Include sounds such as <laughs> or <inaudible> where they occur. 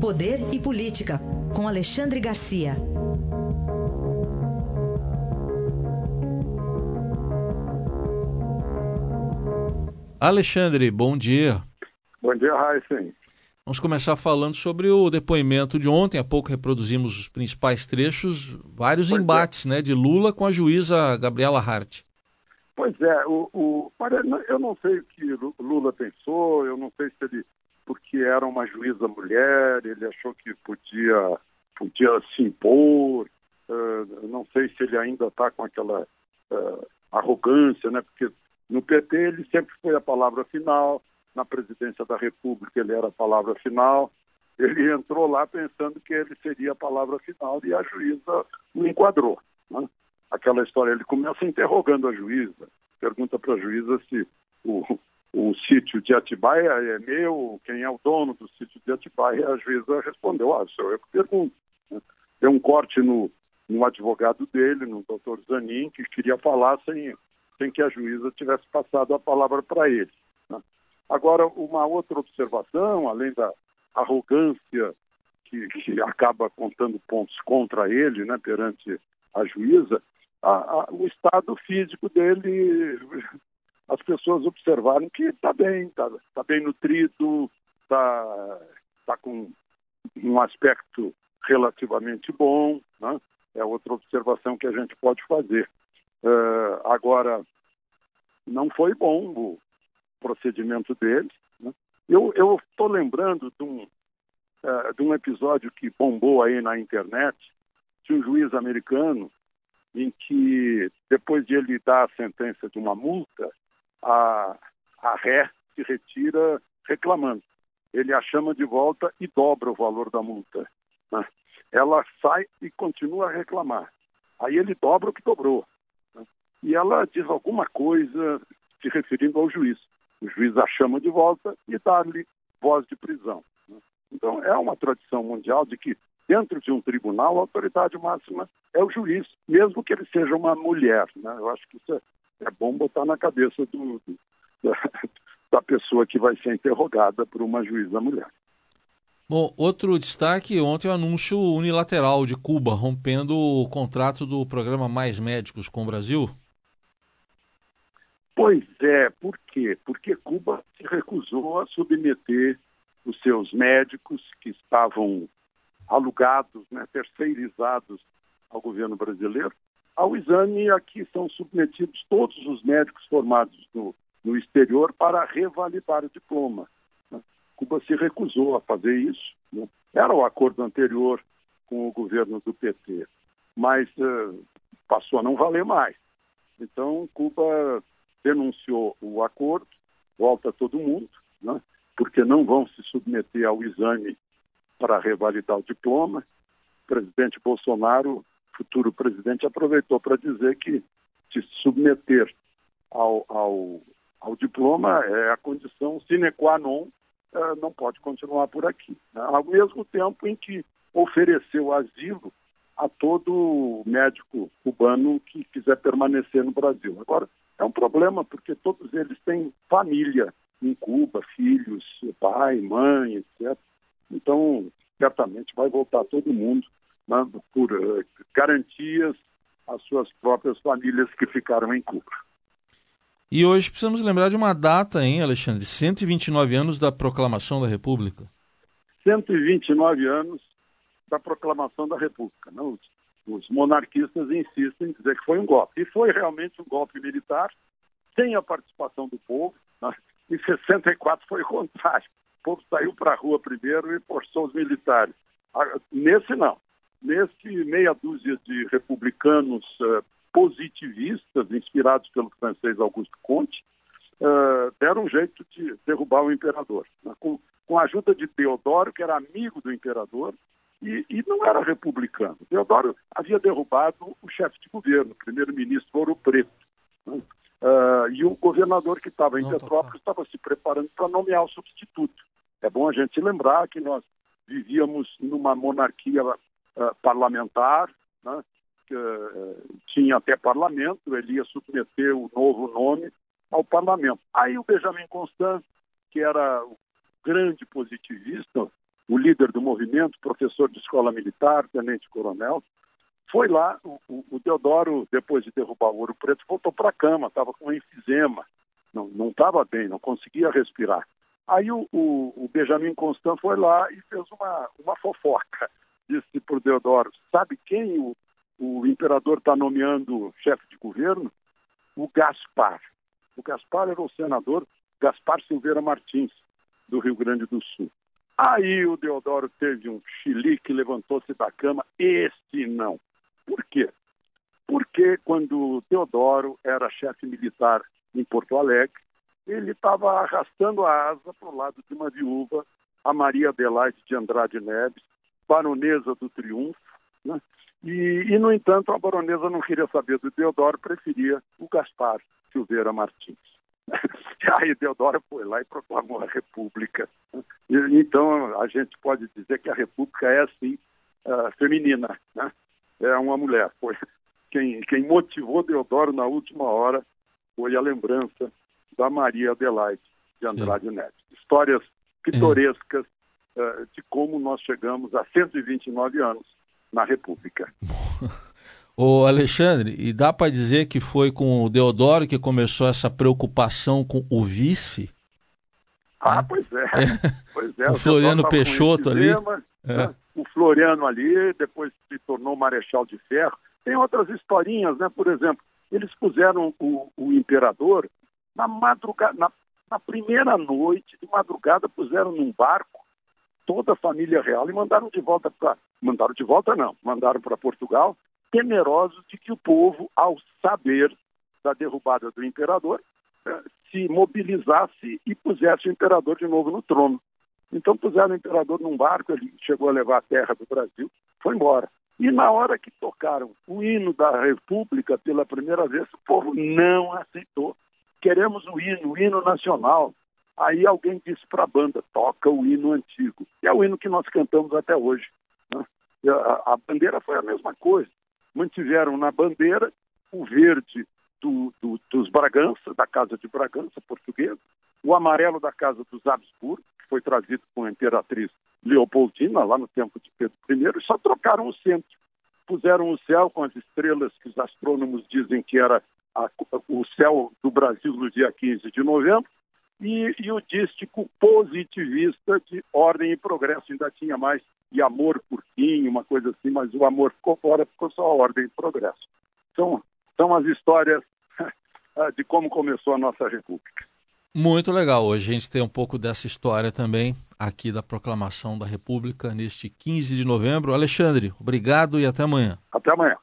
Poder e Política, com Alexandre Garcia. Alexandre, bom dia. Bom dia, Raíssen. Vamos começar falando sobre o depoimento de ontem. Há pouco reproduzimos os principais trechos, vários pois é. embates é. né, de Lula com a juíza Gabriela Hart. Pois é, o, o, eu não sei o que Lula pensou, eu não sei se ele, porque era uma juíza mulher, ele achou que podia, podia se impor, uh, não sei se ele ainda está com aquela uh, arrogância, né? porque no PT ele sempre foi a palavra final, na presidência da República ele era a palavra final. Ele entrou lá pensando que ele seria a palavra final e a juíza o enquadrou. Né? Aquela história, ele começa interrogando a juíza, pergunta para a juíza se o, o sítio de Atibaia é meu, quem é o dono do sítio de Atibaia, a juíza respondeu, ah, sou eu que pergunto. Né? Tem um corte no, no advogado dele, no doutor Zanin, que queria falar sem sem que a juíza tivesse passado a palavra para ele. Né? Agora, uma outra observação, além da arrogância que, que, acaba contando pontos contra ele né, perante a juíza, a, a, o estado físico dele, as pessoas observaram que está bem, está tá bem nutrido, está tá com um aspecto relativamente bom. Né? É outra observação que a gente pode fazer. Uh, agora, não foi bom o procedimento dele. Né? Eu estou lembrando de um, uh, de um episódio que bombou aí na internet de um juiz americano em que, depois de ele dar a sentença de uma multa, a, a ré se retira reclamando. Ele a chama de volta e dobra o valor da multa. Né? Ela sai e continua a reclamar. Aí ele dobra o que dobrou e ela diz alguma coisa se referindo ao juiz. O juiz a chama de volta e dá-lhe voz de prisão. Né? Então, é uma tradição mundial de que, dentro de um tribunal, a autoridade máxima é o juiz, mesmo que ele seja uma mulher. Né? Eu acho que isso é, é bom botar na cabeça do, da, <laughs> da pessoa que vai ser interrogada por uma juíza mulher. Bom, outro destaque ontem o anúncio unilateral de Cuba rompendo o contrato do programa Mais Médicos com o Brasil. Pois é, por quê? Porque Cuba se recusou a submeter os seus médicos que estavam alugados, né, terceirizados ao governo brasileiro, ao exame a que são submetidos todos os médicos formados no, no exterior para revalidar o diploma. Né? Cuba se recusou a fazer isso. Né? Era o acordo anterior com o governo do PT, mas uh, passou a não valer mais. Então, Cuba denunciou o acordo, volta todo mundo, né? porque não vão se submeter ao exame para revalidar o diploma. O presidente Bolsonaro, futuro presidente, aproveitou para dizer que se submeter ao, ao, ao diploma é a condição sine qua non, é, não pode continuar por aqui. Né? Ao mesmo tempo em que ofereceu asilo a todo médico cubano que quiser permanecer no Brasil. Agora, é um problema porque todos eles têm família em Cuba, filhos, pai, mãe, etc. Então, certamente vai voltar todo mundo né, por uh, garantias às suas próprias famílias que ficaram em Cuba. E hoje precisamos lembrar de uma data, hein, Alexandre? 129 anos da proclamação da República. 129 anos da proclamação da República. Não? Né? os monarquistas insistem em dizer que foi um golpe. E foi realmente um golpe militar, sem a participação do povo. Né? Em 64 foi o contrário. O povo saiu para a rua primeiro e forçou os militares. Nesse não. Nesse meia dúzia de republicanos uh, positivistas, inspirados pelo francês Auguste Comte, uh, deram um jeito de derrubar o imperador. Né? Com, com a ajuda de Teodoro, que era amigo do imperador, e, e, não era republicano. Deodoro havia derrubado o chefe de governo, o primeiro-ministro Ouro Preto. Né? Uh, e o governador que estava em não, Petrópolis estava se preparando para nomear o substituto. É bom a gente lembrar que nós vivíamos numa monarquia uh, parlamentar, né? que, uh, tinha até parlamento, ele ia submeter o novo nome ao parlamento. Aí o Benjamin Constant, que era o grande positivista, o líder do movimento, professor de escola militar, tenente-coronel, foi lá, o, o, Deodoro, depois de derrubar o Ouro Preto, voltou para a cama, estava com enfisema, não estava bem, não conseguia respirar. Aí o, o, o, Benjamin Constant foi lá e fez uma, uma fofoca. Disse para o Deodoro, sabe quem o, o imperador está nomeando chefe de governo? O Gaspar. O Gaspar era o senador Gaspar Silveira Martins, do Rio Grande do Sul. Aí o Deodoro teve um chilique, levantou-se da cama. Este não. Por quê? Porque quando Deodoro era chefe militar em Porto Alegre, ele estava arrastando a asa para o lado de uma viúva, a Maria Adelaide de Andrade Neves, baronesa do Triunfo, né? e, e, no entanto, a baronesa não queria saber do Deodoro, preferia o Gaspar Silveira Martins. E <laughs> aí Deodoro foi lá e proclamou a República. E, então, a gente pode dizer que a República é, assim, uh, feminina, né? é uma mulher. Foi quem, quem motivou Deodoro na última hora foi a lembrança da Maria Adelaide de Andrade Sim. Neves. Histórias pitorescas é. Uh, de como nós chegamos a 129 anos na República. <laughs> Ô Alexandre, e dá para dizer que foi com o Deodoro que começou essa preocupação com o vice? Ah, pois é. é. <laughs> Pois é. o, o Floriano Peixoto ali. Né? É. O Floriano ali, depois se tornou Marechal de Ferro. Tem outras historinhas, né? Por exemplo, eles puseram o, o imperador na madrugada, na, na primeira noite de madrugada, puseram num barco toda a família real e mandaram de volta para. Mandaram de volta, não, mandaram para Portugal, temerosos de que o povo, ao saber da derrubada do imperador, eh, se mobilizasse e pusesse o imperador de novo no trono. Então puseram o imperador num barco, ele chegou a levar a terra do Brasil, foi embora. E na hora que tocaram o hino da República pela primeira vez, o povo não aceitou. Queremos o hino, o hino nacional. Aí alguém disse para a banda: toca o hino antigo. E é o hino que nós cantamos até hoje. Né? A, a, bandeira foi a mesma coisa. Mantiveram na bandeira o verde do, do, dos Bragança, da Casa de Bragança portuguesa, o amarelo da Casa dos Habsburgo, que foi trazido com a imperatriz Leopoldina, lá no tempo de Pedro I, e só trocaram o centro. Puseram o céu com as estrelas que os astrônomos dizem que era a, o céu do Brasil no dia 15 de novembro, e, e, o dístico positivista de ordem e progresso. Ainda tinha mais e amor por fim, uma coisa assim, mas o amor ficou fora, ficou só ordem e progresso. Então, são as histórias <laughs> de como começou a nossa República. Muito legal. Hoje a gente tem um pouco dessa história também aqui da proclamação da República neste 15 de novembro. Alexandre, obrigado e até amanhã. Até amanhã.